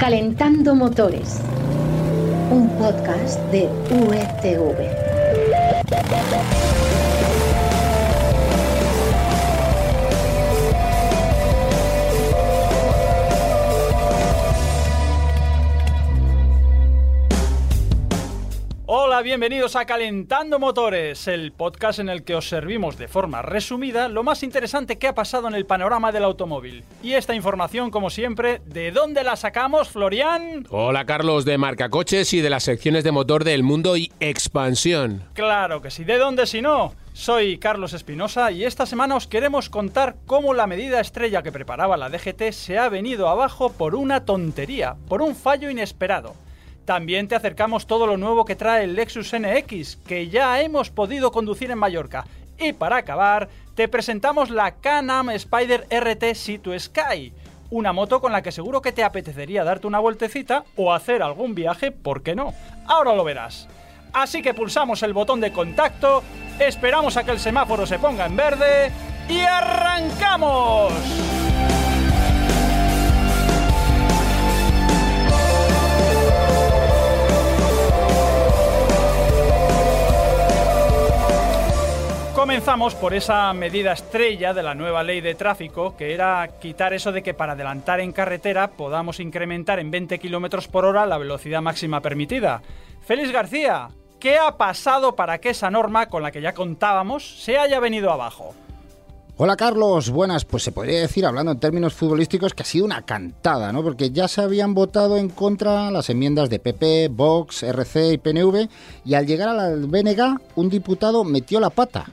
Calentando Motores, un podcast de UETV. Hola, bienvenidos a Calentando Motores, el podcast en el que os servimos de forma resumida lo más interesante que ha pasado en el panorama del automóvil. Y esta información, como siempre, ¿de dónde la sacamos, Florian? Hola Carlos, de Marca Coches y de las secciones de motor del mundo y expansión. Claro que sí, ¿de dónde si no? Soy Carlos Espinosa y esta semana os queremos contar cómo la medida estrella que preparaba la DGT se ha venido abajo por una tontería, por un fallo inesperado. También te acercamos todo lo nuevo que trae el Lexus NX, que ya hemos podido conducir en Mallorca. Y para acabar, te presentamos la Can-Am Spider RT Sea to Sky, una moto con la que seguro que te apetecería darte una vueltecita o hacer algún viaje, ¿por qué no? Ahora lo verás. Así que pulsamos el botón de contacto, esperamos a que el semáforo se ponga en verde y arrancamos. Comenzamos por esa medida estrella de la nueva ley de tráfico, que era quitar eso de que para adelantar en carretera podamos incrementar en 20 km por hora la velocidad máxima permitida. Félix García, ¿qué ha pasado para que esa norma con la que ya contábamos se haya venido abajo? Hola Carlos, buenas. Pues se podría decir, hablando en términos futbolísticos, que ha sido una cantada, ¿no? Porque ya se habían votado en contra las enmiendas de PP, Vox, RC y PNV, y al llegar a la BNG, un diputado metió la pata.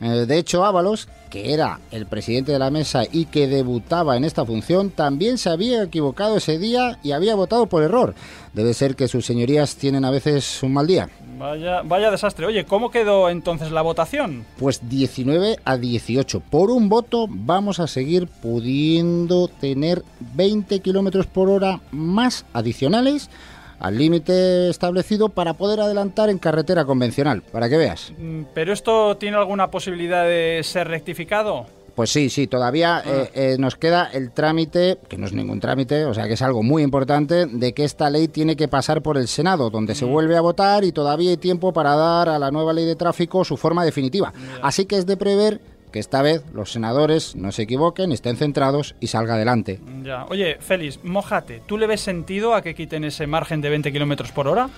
Eh, de hecho, Ábalos, que era el presidente de la mesa y que debutaba en esta función, también se había equivocado ese día y había votado por error. Debe ser que sus señorías tienen a veces un mal día. Vaya, vaya desastre. Oye, ¿cómo quedó entonces la votación? Pues 19 a 18. Por un voto vamos a seguir pudiendo tener 20 kilómetros por hora más adicionales al límite establecido para poder adelantar en carretera convencional, para que veas. Mm, ¿Pero esto tiene alguna posibilidad de ser rectificado? Pues sí, sí, todavía Ah. eh, eh, nos queda el trámite, que no es ningún trámite, o sea que es algo muy importante, de que esta ley tiene que pasar por el Senado, donde Mm. se vuelve a votar y todavía hay tiempo para dar a la nueva ley de tráfico su forma definitiva. Así que es de prever que esta vez los senadores no se equivoquen, estén centrados y salga adelante. Ya. Oye, Félix, mojate. ¿Tú le ves sentido a que quiten ese margen de 20 km por hora?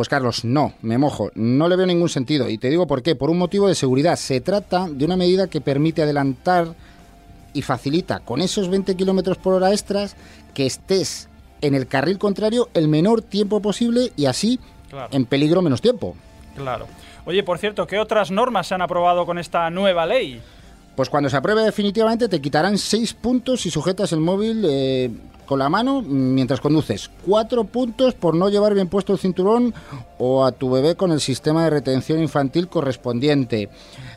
Pues Carlos, no, me mojo, no le veo ningún sentido y te digo por qué, por un motivo de seguridad. Se trata de una medida que permite adelantar y facilita con esos 20 kilómetros por hora extras que estés en el carril contrario el menor tiempo posible y así Claro. en peligro menos tiempo. Claro. Oye, por cierto, ¿qué otras normas se han aprobado con esta nueva ley? Pues cuando se apruebe definitivamente te quitarán 6 puntos si sujetas el móvil eh, con la mano mientras conduces. 4 puntos por no llevar bien puesto el cinturón o a tu bebé con el sistema de retención infantil correspondiente.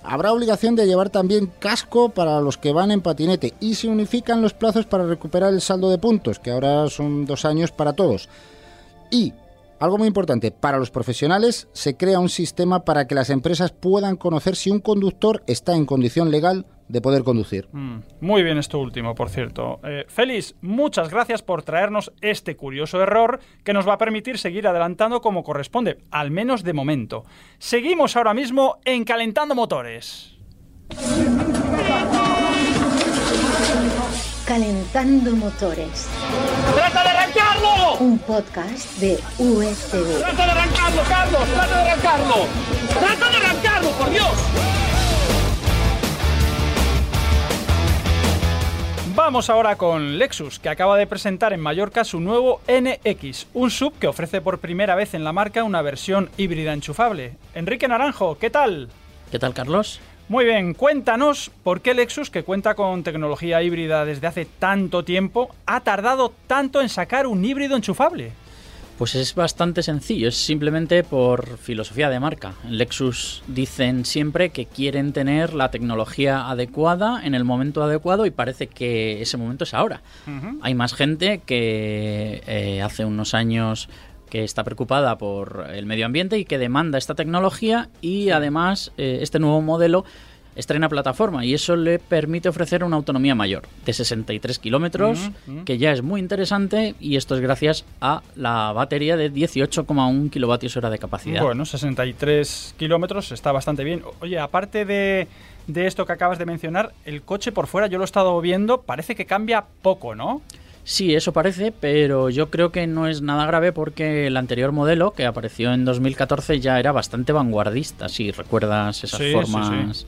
Habrá obligación de llevar también casco para los que van en patinete y se unifican los plazos para recuperar el saldo de puntos, que ahora son dos años para todos. Y algo muy importante, para los profesionales se crea un sistema para que las empresas puedan conocer si un conductor está en condición legal de poder conducir. Mm, muy bien esto último, por cierto. Eh, Félix, muchas gracias por traernos este curioso error que nos va a permitir seguir adelantando como corresponde, al menos de momento. Seguimos ahora mismo en Calentando Motores. Calentando Motores, ¡Trata de un podcast de UETV. ¡Trata de arrancarlo, Carlos! ¡Trata de arrancarlo! ¡Trata de arrancarlo, por Dios! Vamos ahora con Lexus, que acaba de presentar en Mallorca su nuevo NX, un sub que ofrece por primera vez en la marca una versión híbrida enchufable. Enrique Naranjo, ¿qué tal? ¿Qué tal, Carlos? Muy bien, cuéntanos por qué Lexus, que cuenta con tecnología híbrida desde hace tanto tiempo, ha tardado tanto en sacar un híbrido enchufable. Pues es bastante sencillo, es simplemente por filosofía de marca. En Lexus dicen siempre que quieren tener la tecnología adecuada en el momento adecuado y parece que ese momento es ahora. Hay más gente que eh, hace unos años que está preocupada por el medio ambiente y que demanda esta tecnología y además eh, este nuevo modelo estrena plataforma y eso le permite ofrecer una autonomía mayor de 63 kilómetros, que ya es muy interesante y esto es gracias a la batería de 18,1 kilovatios hora de capacidad. Bueno, 63 kilómetros está bastante bien. Oye, aparte de, de esto que acabas de mencionar, el coche por fuera, yo lo he estado viendo, parece que cambia poco, ¿no? Sí, eso parece, pero yo creo que no es nada grave porque el anterior modelo, que apareció en 2014, ya era bastante vanguardista, si recuerdas esas Sí, sí, formas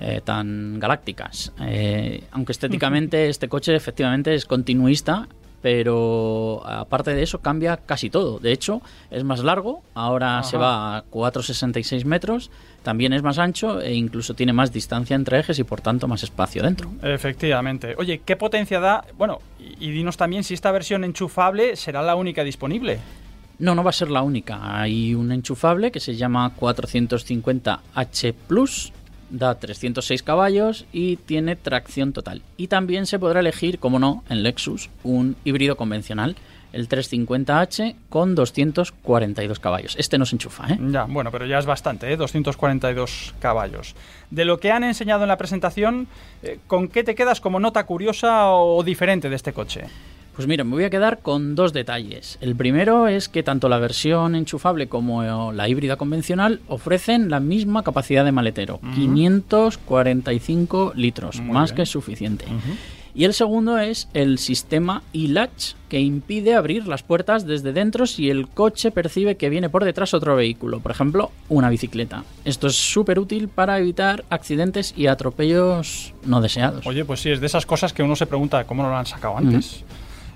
eh, tan galácticas. Eh, aunque estéticamente este coche efectivamente es continuista, pero aparte de eso cambia casi todo. De hecho, es más largo, ahora se va a 4,66 metros, también es más ancho e incluso tiene más distancia entre ejes y por tanto más espacio dentro. Efectivamente. Oye, ¿qué potencia da? Bueno, y, y dinos también si esta versión enchufable será la única disponible. No, no va a ser la única. Hay un enchufable que se llama 450H Plus, da 306 caballos y tiene tracción total. Y también se podrá elegir, como no, en Lexus, un híbrido convencional, el 350H con 242 caballos. Este no se enchufa, ¿eh? Ya, bueno, pero ya es bastante, ¿eh? 242 caballos. De lo que han enseñado en la presentación, eh, ¿con qué te quedas como nota curiosa o diferente de este coche? Pues mira, me voy a quedar con dos detalles. El primero es que tanto la versión enchufable como la híbrida convencional ofrecen la misma capacidad de maletero, 545 litros, Muy más bien. que suficiente. Y el segundo es el sistema e-latch que impide abrir las puertas desde dentro si el coche percibe que viene por detrás otro vehículo, por ejemplo, una bicicleta. Esto es súper útil para evitar accidentes y atropellos no deseados. Oye, pues sí, es de esas cosas que uno se pregunta cómo no lo han sacado antes.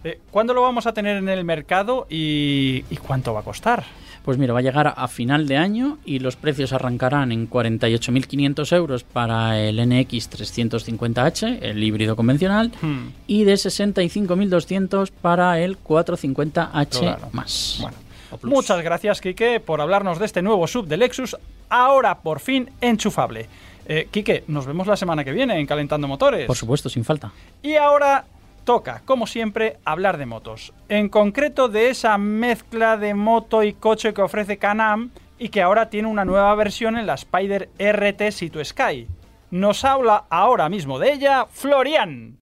Eh, ¿Cuándo lo vamos a tener en el mercado y, y cuánto va a costar? Pues mira, va a llegar a final de año y los precios arrancarán en 48.500 euros para el NX 350H, el híbrido convencional, Hmm, y de 65.200 para el 450H Claro. más. Bueno, muchas gracias, Quique, por hablarnos de este nuevo sub de Lexus, ahora por fin enchufable. Eh, Quique, nos vemos la semana que viene en Calentando Motores. Por supuesto, sin falta. Y ahora toca, como siempre, hablar de motos. En concreto de esa mezcla de moto y coche que ofrece Can-Am y que ahora tiene una nueva versión en la Spider RT Sea Sky. Nos habla ahora mismo de ella Florian.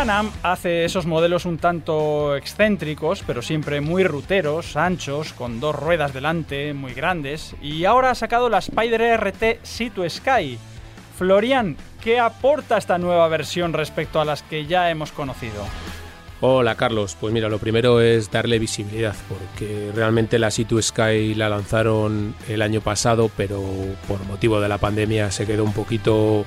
Can-Am hace esos modelos un tanto excéntricos, pero siempre muy ruteros, anchos, con dos ruedas delante, muy grandes, y ahora ha sacado la Spider RT Sea to Sky. Florian, ¿qué aporta esta nueva versión respecto a las que ya hemos conocido? Hola Carlos, pues mira, lo primero es darle visibilidad, porque realmente la Sea Sky la lanzaron el año pasado, pero por motivo de la pandemia se quedó un poquito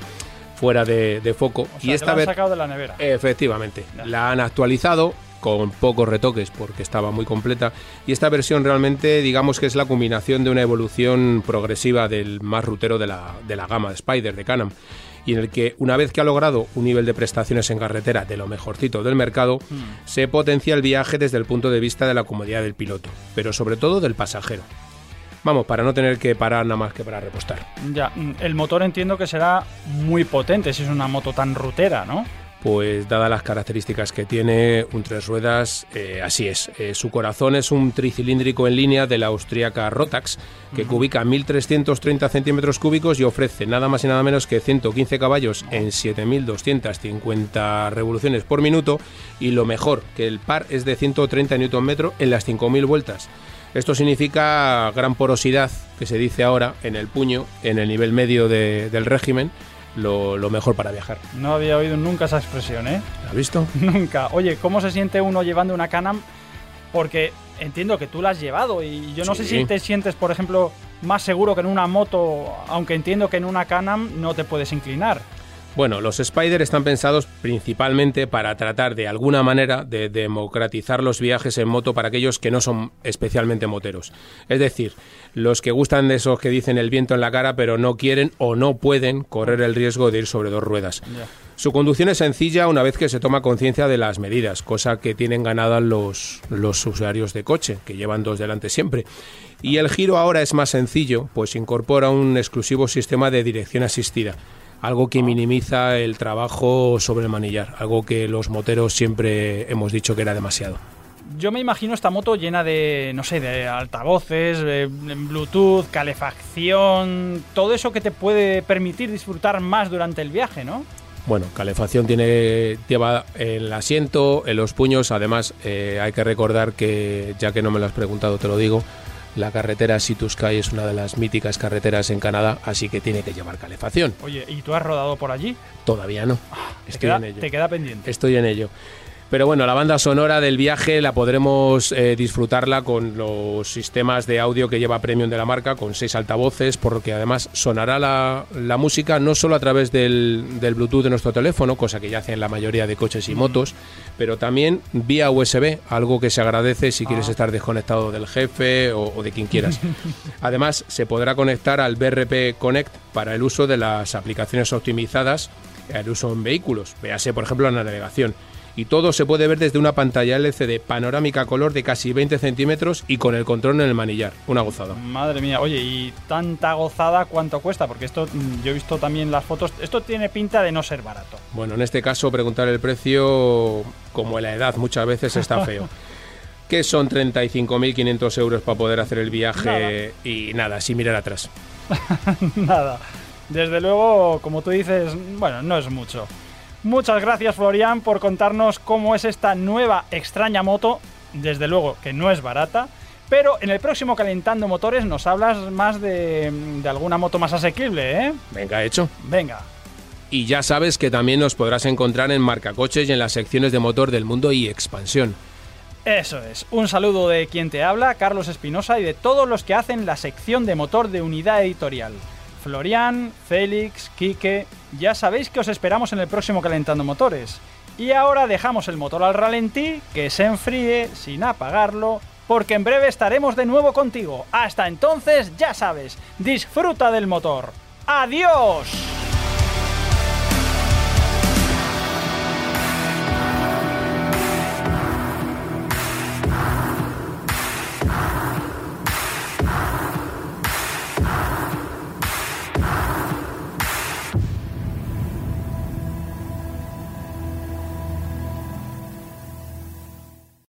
fuera de, de foco. O sea, y esta la han vez, sacado de la nevera. efectivamente, Ya. la han actualizado con pocos retoques porque estaba muy completa y esta versión realmente digamos que es la combinación de una evolución progresiva del más rutero de la, de la gama de Spider de Canam y en el que una vez que ha logrado un nivel de prestaciones en carretera de lo mejorcito del mercado, se potencia el viaje desde el punto de vista de la comodidad del piloto, pero sobre todo del pasajero. Vamos, para no tener que parar nada más que para repostar. Ya, mm, el motor entiendo que será muy potente si es una moto tan rutera, ¿no? Pues dadas las características que tiene un tres ruedas, eh, así es. Eh, su corazón es un tricilíndrico en línea de la austríaca Rotax, que cubica 1.330 centímetros cúbicos y ofrece nada más y nada menos que 115 caballos en 7.250 revoluciones por minuto y lo mejor, que el par es de 130 Nm en las 5.000 vueltas. Esto significa gran porosidad, que se dice ahora, en el puño, en el nivel medio de- del régimen, lo, lo mejor para viajar. No había oído nunca esa expresión, ¿eh? ¿Lo has visto? Nunca. Oye, ¿cómo se siente uno llevando una Canam? Porque entiendo que tú la has llevado y yo no sé si te sientes, por ejemplo, más seguro que en una moto, aunque entiendo que en una Canam no te puedes inclinar. Bueno, los Spider están pensados principalmente para tratar de alguna manera de democratizar los viajes en moto para aquellos que no son especialmente moteros. Es decir, los que gustan de esos que dicen el viento en la cara pero no quieren o no pueden correr el riesgo de ir sobre dos ruedas. Su conducción es sencilla una vez que se toma conciencia de las medidas, cosa que tienen ganadas los, los usuarios de coche, que llevan dos delante siempre. Y el giro ahora es más sencillo, pues incorpora un exclusivo sistema de dirección asistida. Algo que minimiza el trabajo sobre el manillar, algo que los moteros siempre hemos dicho que era demasiado. Yo me imagino esta moto llena de, no sé, de altavoces, Bluetooth, calefacción, todo eso que te puede permitir disfrutar más durante el viaje, ¿no? Bueno, calefacción tiene lleva el asiento, en los puños. Además, eh, hay que recordar que, ya que no me lo has preguntado, te lo digo, la carretera Sky es una de las míticas carreteras en Canadá, así que tiene que llevar calefacción. Oye, ¿y tú has rodado por allí? Todavía no. Ah, Estoy en ello. Te queda pendiente. Estoy en ello. Pero bueno, la banda sonora del viaje la podremos eh, disfrutarla con los sistemas de audio que lleva Premium de la marca, con seis altavoces, porque además sonará la, música no solo a través del, Bluetooth de nuestro teléfono, cosa que ya hacen la mayoría de coches y motos, pero también vía USB, algo que se agradece si quieres ah. estar desconectado del jefe o, o de quien quieras. Además, se podrá conectar al BRP Connect para el uso de las aplicaciones optimizadas, el uso en vehículos, véase por ejemplo la navegación y todo se puede ver desde una pantalla LCD panorámica color de casi 20 centímetros y con el control en el manillar. Una gozada. Madre mía, oye, ¿y tanta gozada cuánto cuesta? Porque esto, mm, yo he visto también las fotos, esto tiene pinta de no ser barato. Bueno, en este caso preguntar el precio, como en la edad muchas veces está feo. que son 35.500 euros para poder hacer el viaje y nada, sin mirar atrás. nada. Desde luego, como tú dices, bueno, no es mucho. Muchas gracias Florian por contarnos cómo es esta nueva extraña moto, desde luego que no es barata, pero en el próximo Calentando Motores nos hablas más de, alguna moto más asequible, ¿eh? Venga, hecho. Venga. Y ya sabes que también nos podrás encontrar en Marcacoches y en las secciones de motor del mundo y expansión. Eso es, un saludo de quien te habla, Carlos Espinosa, y de todos los que hacen la sección de motor de unidad editorial. Florian, Félix, Quique, ya sabéis que os esperamos en el próximo Calentando Motores. Y ahora dejamos el motor al ralentí, que se enfríe sin apagarlo, porque en breve estaremos de nuevo contigo. Hasta entonces, ya sabes, disfruta del motor. ¡Adiós!